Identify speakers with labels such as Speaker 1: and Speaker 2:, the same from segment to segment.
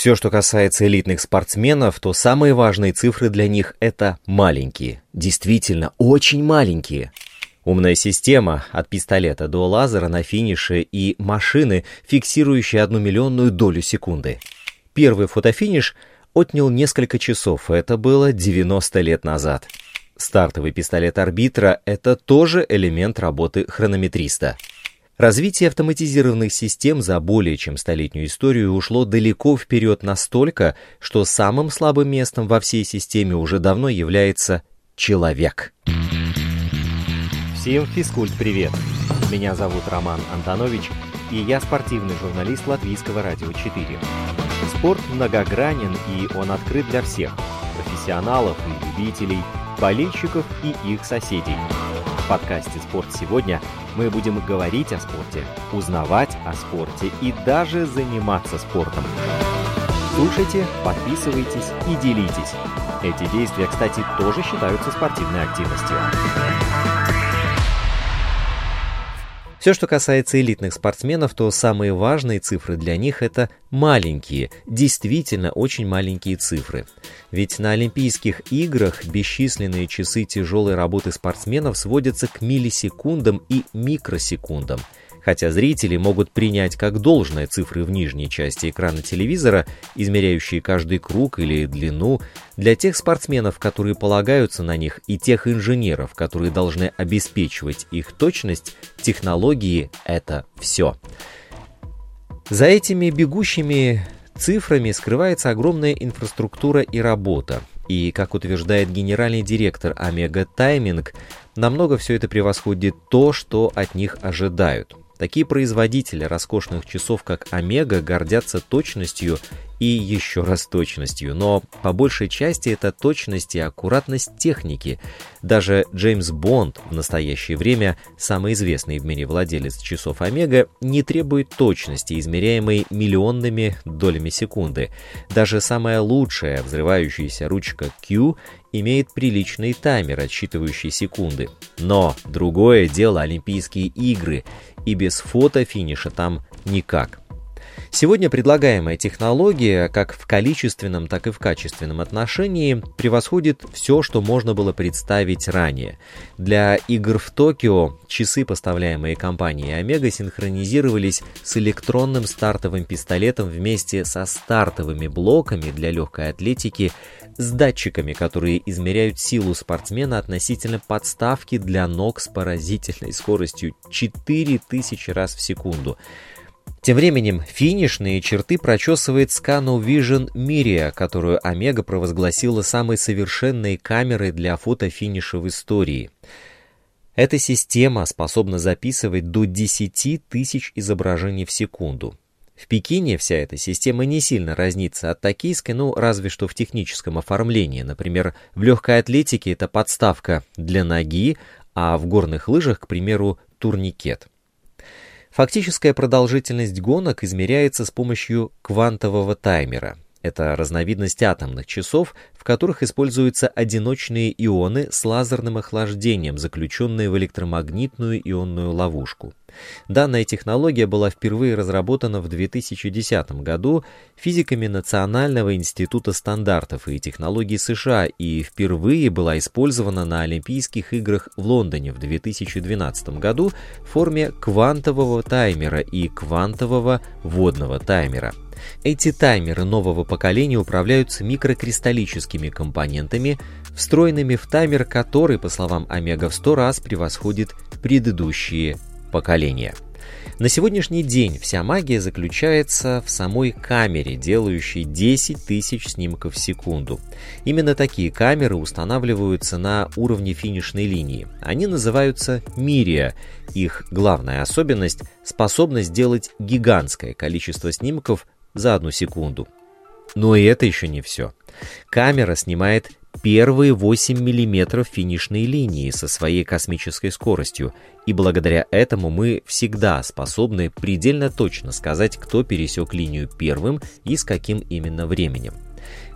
Speaker 1: Все, что касается элитных спортсменов, то самые важные цифры для них — это маленькие. Действительно, очень маленькие. Умная система от пистолета до лазера на финише и машины, фиксирующие одну миллионную долю секунды. Первый фотофиниш отнял несколько часов, это было 90 лет назад. Стартовый пистолет арбитра — это тоже элемент работы хронометриста. Развитие автоматизированных систем за более чем столетнюю историю ушло далеко вперед настолько, что самым слабым местом во всей системе уже давно является человек.
Speaker 2: Всем физкульт-привет! Меня зовут Роман Антонович, и я спортивный журналист Латвийского радио 4. Спорт многогранен, и он открыт для всех – профессионалов и любителей, болельщиков и их соседей – подкасте «Спорт сегодня» мы будем говорить о спорте, узнавать о спорте и даже заниматься спортом. Слушайте, подписывайтесь и делитесь. Эти действия, кстати, тоже считаются спортивной активностью.
Speaker 1: Все, что касается элитных спортсменов, то самые важные цифры для них это маленькие, действительно очень маленькие цифры. Ведь на Олимпийских играх бесчисленные часы тяжелой работы спортсменов сводятся к миллисекундам и микросекундам – хотя зрители могут принять как должное цифры в нижней части экрана телевизора, измеряющие каждый круг или длину, для тех спортсменов, которые полагаются на них, и тех инженеров, которые должны обеспечивать их точность, технологии — это все. За этими бегущими цифрами скрывается огромная инфраструктура и работа. И, как утверждает генеральный директор Омега Тайминг, намного все это превосходит то, что от них ожидают. Такие производители роскошных часов, как Омега, гордятся точностью и еще раз точностью, но по большей части это точность и аккуратность техники. Даже Джеймс Бонд, в настоящее время самый известный в мире владелец часов Омега, не требует точности, измеряемой миллионными долями секунды. Даже самая лучшая взрывающаяся ручка Q имеет приличный таймер, отсчитывающий секунды. Но другое дело Олимпийские игры, и без фото-финиша там никак. Сегодня предлагаемая технология, как в количественном, так и в качественном отношении, превосходит все, что можно было представить ранее. Для игр в Токио часы, поставляемые компанией Омега, синхронизировались с электронным стартовым пистолетом вместе со стартовыми блоками для легкой атлетики, с датчиками, которые измеряют силу спортсмена относительно подставки для ног с поразительной скоростью 4000 раз в секунду. Тем временем финишные черты прочесывает Scano Vision Miria, которую Омега провозгласила самой совершенной камерой для фотофиниша в истории. Эта система способна записывать до 10 тысяч изображений в секунду. В Пекине вся эта система не сильно разнится от токийской, ну, разве что в техническом оформлении. Например, в легкой атлетике это подставка для ноги, а в горных лыжах, к примеру, турникет. Фактическая продолжительность гонок измеряется с помощью квантового таймера. Это разновидность атомных часов, в которых используются одиночные ионы с лазерным охлаждением, заключенные в электромагнитную ионную ловушку. Данная технология была впервые разработана в 2010 году физиками Национального института стандартов и технологий США и впервые была использована на Олимпийских играх в Лондоне в 2012 году в форме квантового таймера и квантового водного таймера. Эти таймеры нового поколения управляются микрокристаллическими компонентами, встроенными в таймер, который, по словам Омега, в 100 раз превосходит предыдущие поколения. На сегодняшний день вся магия заключается в самой камере, делающей 10 тысяч снимков в секунду. Именно такие камеры устанавливаются на уровне финишной линии. Они называются Мирия. Их главная особенность – способность делать гигантское количество снимков за одну секунду. Но и это еще не все. Камера снимает первые 8 мм финишной линии со своей космической скоростью, и благодаря этому мы всегда способны предельно точно сказать, кто пересек линию первым и с каким именно временем.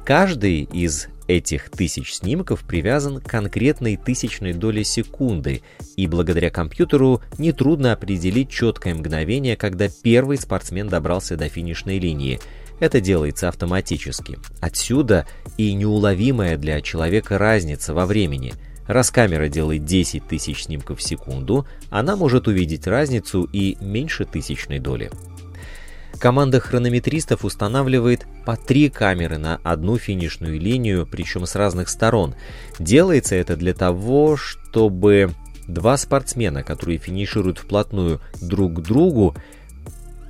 Speaker 1: Каждый из этих тысяч снимков привязан к конкретной тысячной доле секунды, и благодаря компьютеру нетрудно определить четкое мгновение, когда первый спортсмен добрался до финишной линии. Это делается автоматически. Отсюда и неуловимая для человека разница во времени. Раз камера делает 10 тысяч снимков в секунду, она может увидеть разницу и меньше тысячной доли. Команда хронометристов устанавливает по три камеры на одну финишную линию, причем с разных сторон. Делается это для того, чтобы два спортсмена, которые финишируют вплотную друг к другу,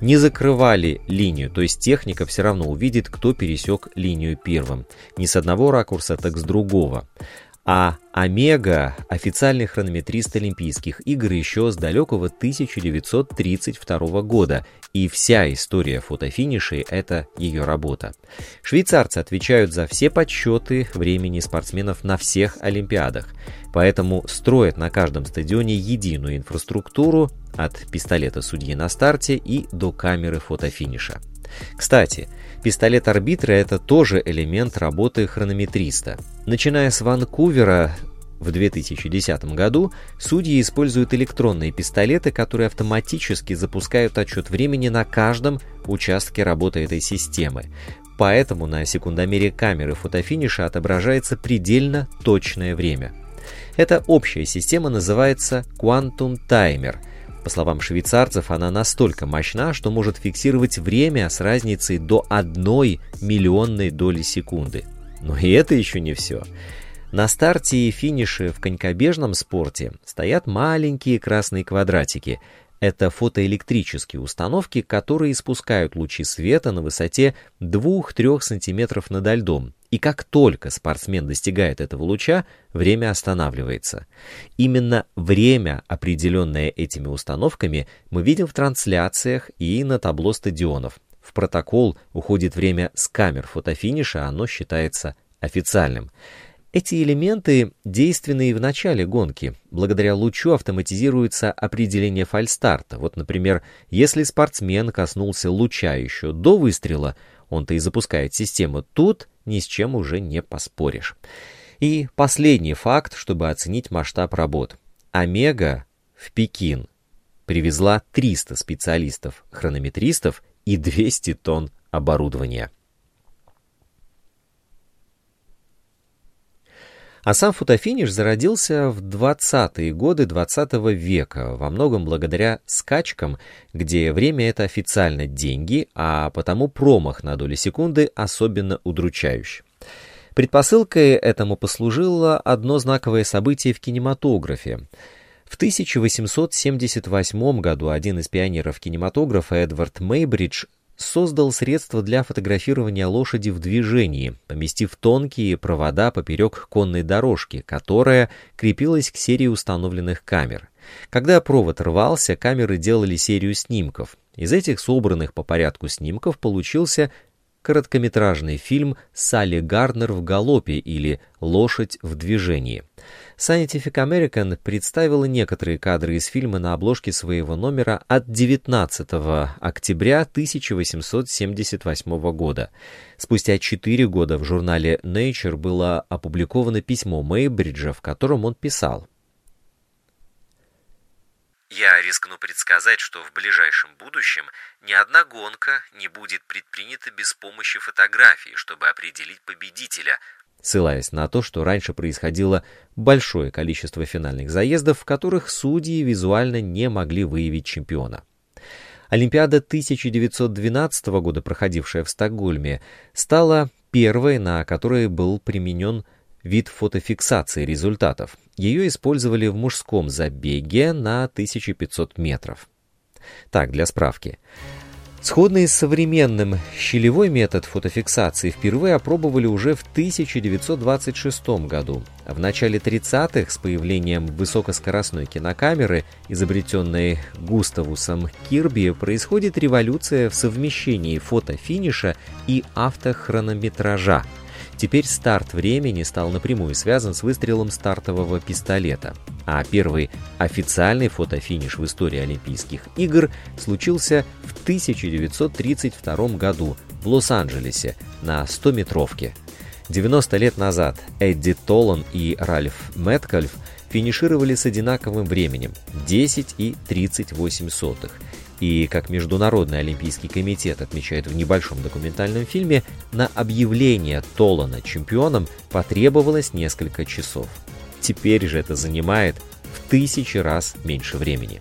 Speaker 1: не закрывали линию, то есть техника все равно увидит, кто пересек линию первым. Не с одного ракурса, так с другого. А Омега – официальный хронометрист Олимпийских игр еще с далекого 1932 года, и вся история фотофинишей – это ее работа. Швейцарцы отвечают за все подсчеты времени спортсменов на всех Олимпиадах, поэтому строят на каждом стадионе единую инфраструктуру от пистолета судьи на старте и до камеры фотофиниша. Кстати, пистолет арбитра – это тоже элемент работы хронометриста. Начиная с Ванкувера в 2010 году судьи используют электронные пистолеты, которые автоматически запускают отчет времени на каждом участке работы этой системы. Поэтому на секундомере камеры фотофиниша отображается предельно точное время. Эта общая система называется Quantum Timer – по словам швейцарцев, она настолько мощна, что может фиксировать время с разницей до одной миллионной доли секунды. Но и это еще не все. На старте и финише в конькобежном спорте стоят маленькие красные квадратики. Это фотоэлектрические установки, которые испускают лучи света на высоте 2-3 см над льдом и как только спортсмен достигает этого луча, время останавливается. Именно время, определенное этими установками, мы видим в трансляциях и на табло стадионов. В протокол уходит время с камер фотофиниша, оно считается официальным. Эти элементы действенны и в начале гонки. Благодаря лучу автоматизируется определение фальстарта. Вот, например, если спортсмен коснулся луча еще до выстрела, он-то и запускает систему. Тут ни с чем уже не поспоришь. И последний факт, чтобы оценить масштаб работ. Омега в Пекин привезла 300 специалистов-хронометристов и 200 тонн оборудования. А сам фотофиниш зародился в 20-е годы 20 -го века, во многом благодаря скачкам, где время — это официально деньги, а потому промах на долю секунды особенно удручающий. Предпосылкой этому послужило одно знаковое событие в кинематографе. В 1878 году один из пионеров кинематографа Эдвард Мейбридж создал средство для фотографирования лошади в движении, поместив тонкие провода поперек конной дорожки, которая крепилась к серии установленных камер. Когда провод рвался, камеры делали серию снимков. Из этих собранных по порядку снимков получился короткометражный фильм «Салли Гарнер в галопе» или «Лошадь в движении». Scientific American представила некоторые кадры из фильма на обложке своего номера от 19 октября 1878 года. Спустя 4 года в журнале Nature было опубликовано письмо Мейбриджа, в котором он писал
Speaker 3: я рискну предсказать, что в ближайшем будущем ни одна гонка не будет предпринята без помощи фотографии, чтобы определить победителя,
Speaker 1: ссылаясь на то, что раньше происходило большое количество финальных заездов, в которых судьи визуально не могли выявить чемпиона. Олимпиада 1912 года, проходившая в Стокгольме, стала первой, на которой был применен вид фотофиксации результатов. Ее использовали в мужском забеге на 1500 метров. Так, для справки. Сходный с современным щелевой метод фотофиксации впервые опробовали уже в 1926 году. В начале 30-х с появлением высокоскоростной кинокамеры, изобретенной Густавусом Кирби, происходит революция в совмещении фотофиниша и автохронометража – Теперь старт времени стал напрямую связан с выстрелом стартового пистолета. А первый официальный фотофиниш в истории Олимпийских игр случился в 1932 году в Лос-Анджелесе на 100-метровке. 90 лет назад Эдди Толлан и Ральф Мэткальф финишировали с одинаковым временем – 10 и 38 сотых. И, как Международный Олимпийский комитет отмечает в небольшом документальном фильме, на объявление Толана чемпионом потребовалось несколько часов. Теперь же это занимает в тысячи раз меньше времени.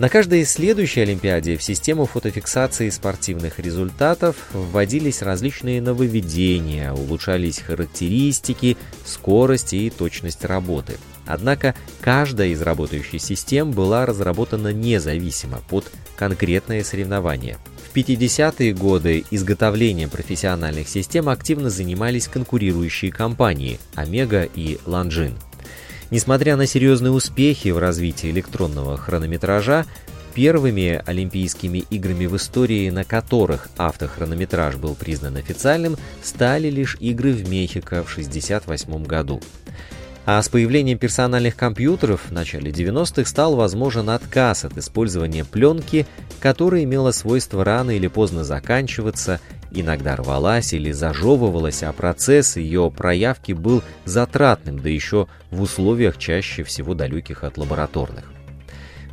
Speaker 1: На каждой следующей Олимпиаде в систему фотофиксации спортивных результатов вводились различные нововведения, улучшались характеристики, скорость и точность работы. Однако каждая из работающих систем была разработана независимо под конкретное соревнование. В 50-е годы изготовлением профессиональных систем активно занимались конкурирующие компании Омега и Ланжин. Несмотря на серьезные успехи в развитии электронного хронометража, первыми Олимпийскими играми в истории, на которых автохронометраж был признан официальным, стали лишь игры в Мехико в 1968 году. А с появлением персональных компьютеров в начале 90-х стал возможен отказ от использования пленки, которая имела свойство рано или поздно заканчиваться, иногда рвалась или зажевывалась, а процесс ее проявки был затратным, да еще в условиях чаще всего далеких от лабораторных.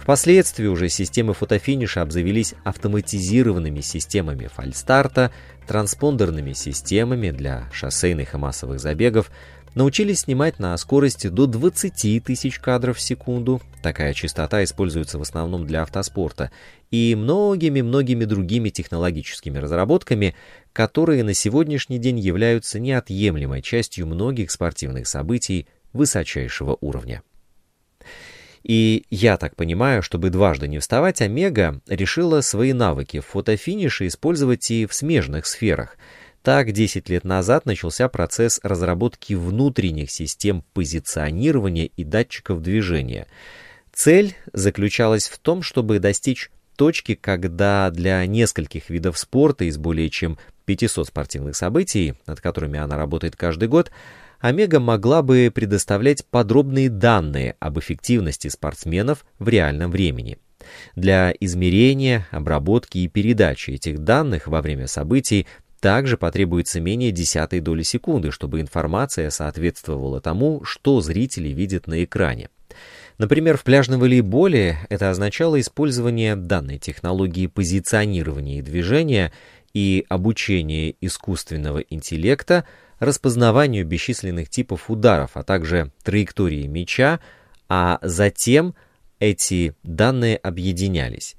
Speaker 1: Впоследствии уже системы фотофиниша обзавелись автоматизированными системами фальстарта, транспондерными системами для шоссейных и массовых забегов, научились снимать на скорости до 20 тысяч кадров в секунду. Такая частота используется в основном для автоспорта. И многими-многими другими технологическими разработками, которые на сегодняшний день являются неотъемлемой частью многих спортивных событий высочайшего уровня. И я так понимаю, чтобы дважды не вставать, Омега решила свои навыки в фотофинише использовать и в смежных сферах – так, 10 лет назад начался процесс разработки внутренних систем позиционирования и датчиков движения. Цель заключалась в том, чтобы достичь точки, когда для нескольких видов спорта из более чем 500 спортивных событий, над которыми она работает каждый год, Омега могла бы предоставлять подробные данные об эффективности спортсменов в реальном времени. Для измерения, обработки и передачи этих данных во время событий также потребуется менее десятой доли секунды, чтобы информация соответствовала тому, что зрители видят на экране. Например, в пляжном волейболе это означало использование данной технологии позиционирования и движения и обучение искусственного интеллекта распознаванию бесчисленных типов ударов, а также траектории мяча, а затем эти данные объединялись.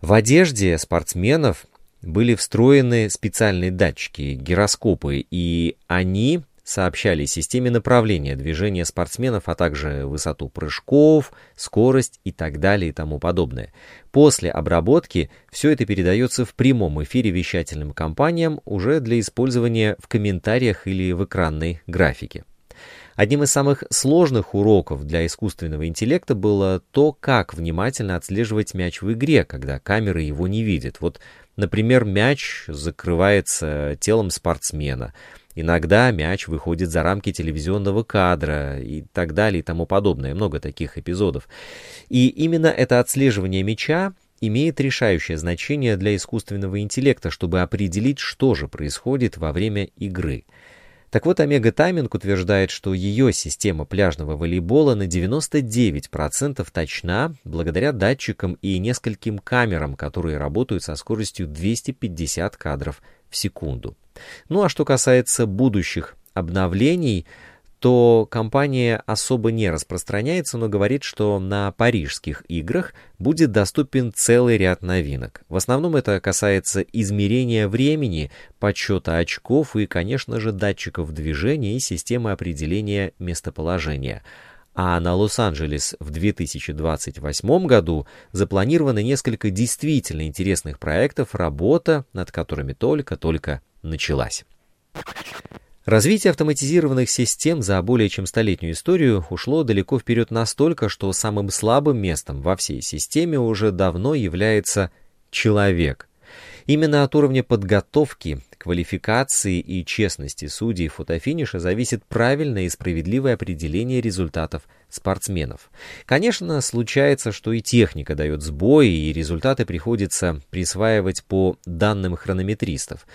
Speaker 1: В одежде спортсменов были встроены специальные датчики, гироскопы, и они сообщали системе направления движения спортсменов, а также высоту прыжков, скорость и так далее и тому подобное. После обработки все это передается в прямом эфире вещательным компаниям уже для использования в комментариях или в экранной графике. Одним из самых сложных уроков для искусственного интеллекта было то, как внимательно отслеживать мяч в игре, когда камеры его не видят. Вот Например, мяч закрывается телом спортсмена. Иногда мяч выходит за рамки телевизионного кадра и так далее и тому подобное. Много таких эпизодов. И именно это отслеживание мяча имеет решающее значение для искусственного интеллекта, чтобы определить, что же происходит во время игры. Так вот, Омега Тайминг утверждает, что ее система пляжного волейбола на 99% точна благодаря датчикам и нескольким камерам, которые работают со скоростью 250 кадров в секунду. Ну а что касается будущих обновлений, то компания особо не распространяется, но говорит, что на парижских играх будет доступен целый ряд новинок. В основном это касается измерения времени, подсчета очков и, конечно же, датчиков движения и системы определения местоположения. А на Лос-Анджелес в 2028 году запланировано несколько действительно интересных проектов, работа над которыми только-только началась. Развитие автоматизированных систем за более чем столетнюю историю ушло далеко вперед настолько, что самым слабым местом во всей системе уже давно является человек. Именно от уровня подготовки, квалификации и честности судей фотофиниша зависит правильное и справедливое определение результатов спортсменов. Конечно, случается, что и техника дает сбои, и результаты приходится присваивать по данным хронометристов.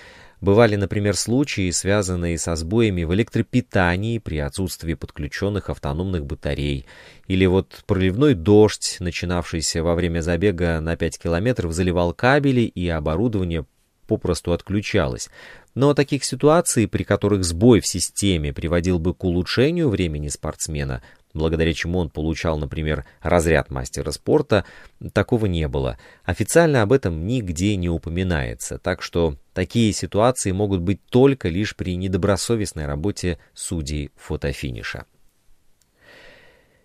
Speaker 1: Бывали, например, случаи, связанные со сбоями в электропитании при отсутствии подключенных автономных батарей, или вот проливной дождь, начинавшийся во время забега на 5 километров, заливал кабели и оборудование попросту отключалось. Но таких ситуаций, при которых сбой в системе приводил бы к улучшению времени спортсмена, благодаря чему он получал, например, разряд мастера спорта, такого не было. Официально об этом нигде не упоминается, так что такие ситуации могут быть только лишь при недобросовестной работе судей фотофиниша.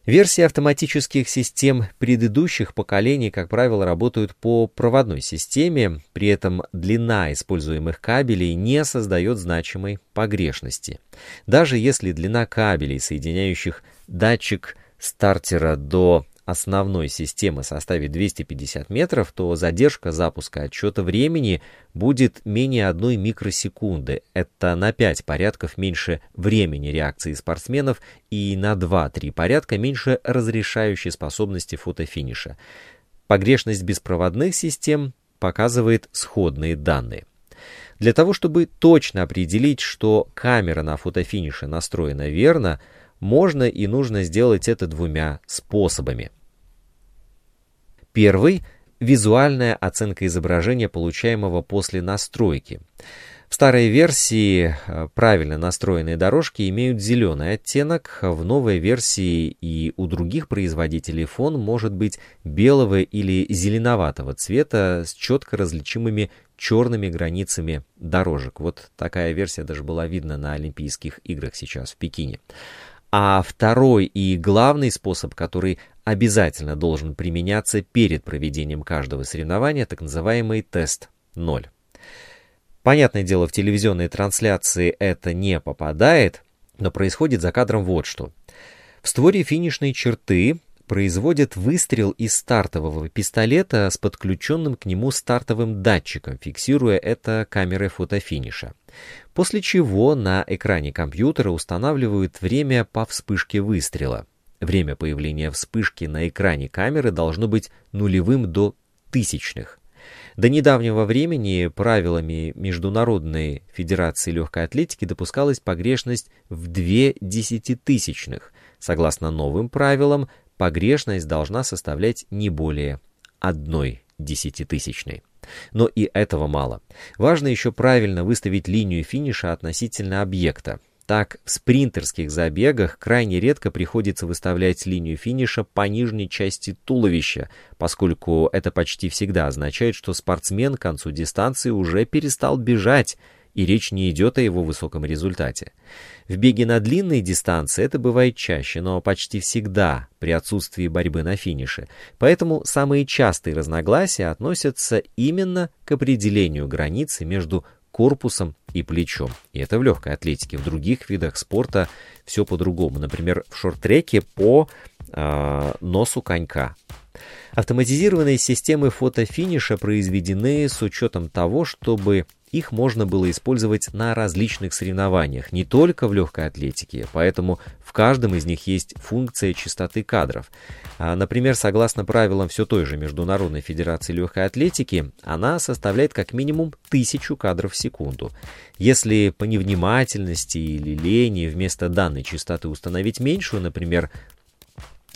Speaker 1: Версии автоматических систем предыдущих поколений, как правило, работают по проводной системе, при этом длина используемых кабелей не создает значимой погрешности. Даже если длина кабелей, соединяющих датчик стартера до основной системы составит 250 метров, то задержка запуска отчета времени будет менее одной микросекунды. Это на 5 порядков меньше времени реакции спортсменов и на 2-3 порядка меньше разрешающей способности фотофиниша. Погрешность беспроводных систем показывает сходные данные. Для того, чтобы точно определить, что камера на фотофинише настроена верно, можно и нужно сделать это двумя способами. Первый – визуальная оценка изображения, получаемого после настройки. В старой версии э, правильно настроенные дорожки имеют зеленый оттенок, в новой версии и у других производителей фон может быть белого или зеленоватого цвета с четко различимыми черными границами дорожек. Вот такая версия даже была видна на Олимпийских играх сейчас в Пекине. А второй и главный способ, который обязательно должен применяться перед проведением каждого соревнования, так называемый тест 0. Понятное дело, в телевизионной трансляции это не попадает, но происходит за кадром вот что. В створе финишной черты производят выстрел из стартового пистолета с подключенным к нему стартовым датчиком, фиксируя это камерой фотофиниша. После чего на экране компьютера устанавливают время по вспышке выстрела. Время появления вспышки на экране камеры должно быть нулевым до тысячных. До недавнего времени правилами Международной Федерации Легкой Атлетики допускалась погрешность в 2 десятитысячных. Согласно новым правилам, погрешность должна составлять не более одной десятитысячной. Но и этого мало. Важно еще правильно выставить линию финиша относительно объекта. Так, в спринтерских забегах крайне редко приходится выставлять линию финиша по нижней части туловища, поскольку это почти всегда означает, что спортсмен к концу дистанции уже перестал бежать, и речь не идет о его высоком результате. В беге на длинные дистанции это бывает чаще, но почти всегда при отсутствии борьбы на финише. Поэтому самые частые разногласия относятся именно к определению границы между корпусом и плечом. И это в легкой атлетике. В других видах спорта все по-другому. Например, в шорт-треке по э, носу конька. Автоматизированные системы фотофиниша произведены с учетом того, чтобы их можно было использовать на различных соревнованиях, не только в легкой атлетике, поэтому в каждом из них есть функция частоты кадров. А, например, согласно правилам все той же Международной Федерации Легкой Атлетики, она составляет как минимум тысячу кадров в секунду. Если по невнимательности или лени вместо данной частоты установить меньшую, например,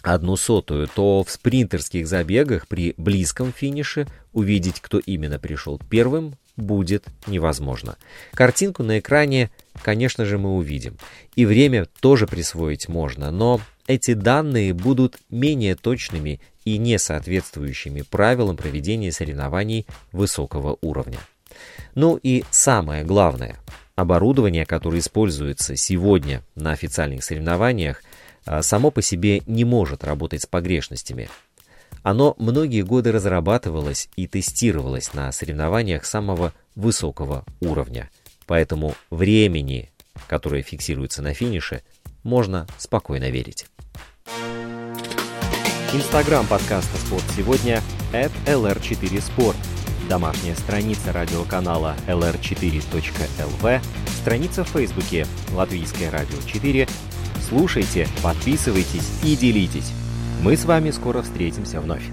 Speaker 1: одну сотую, то в спринтерских забегах при близком финише увидеть, кто именно пришел первым, будет невозможно. Картинку на экране, конечно же, мы увидим. И время тоже присвоить можно, но эти данные будут менее точными и не соответствующими правилам проведения соревнований высокого уровня. Ну и самое главное, оборудование, которое используется сегодня на официальных соревнованиях, а, само по себе не может работать с погрешностями. Оно многие годы разрабатывалось и тестировалось на соревнованиях самого высокого уровня. Поэтому времени, которое фиксируется на финише, можно спокойно верить.
Speaker 2: Инстаграм подкаста «Спорт сегодня» at lr4sport. Домашняя страница радиоканала lr4.lv, страница в Фейсбуке «Латвийское радио 4». Слушайте, подписывайтесь и делитесь. Мы с вами скоро встретимся вновь.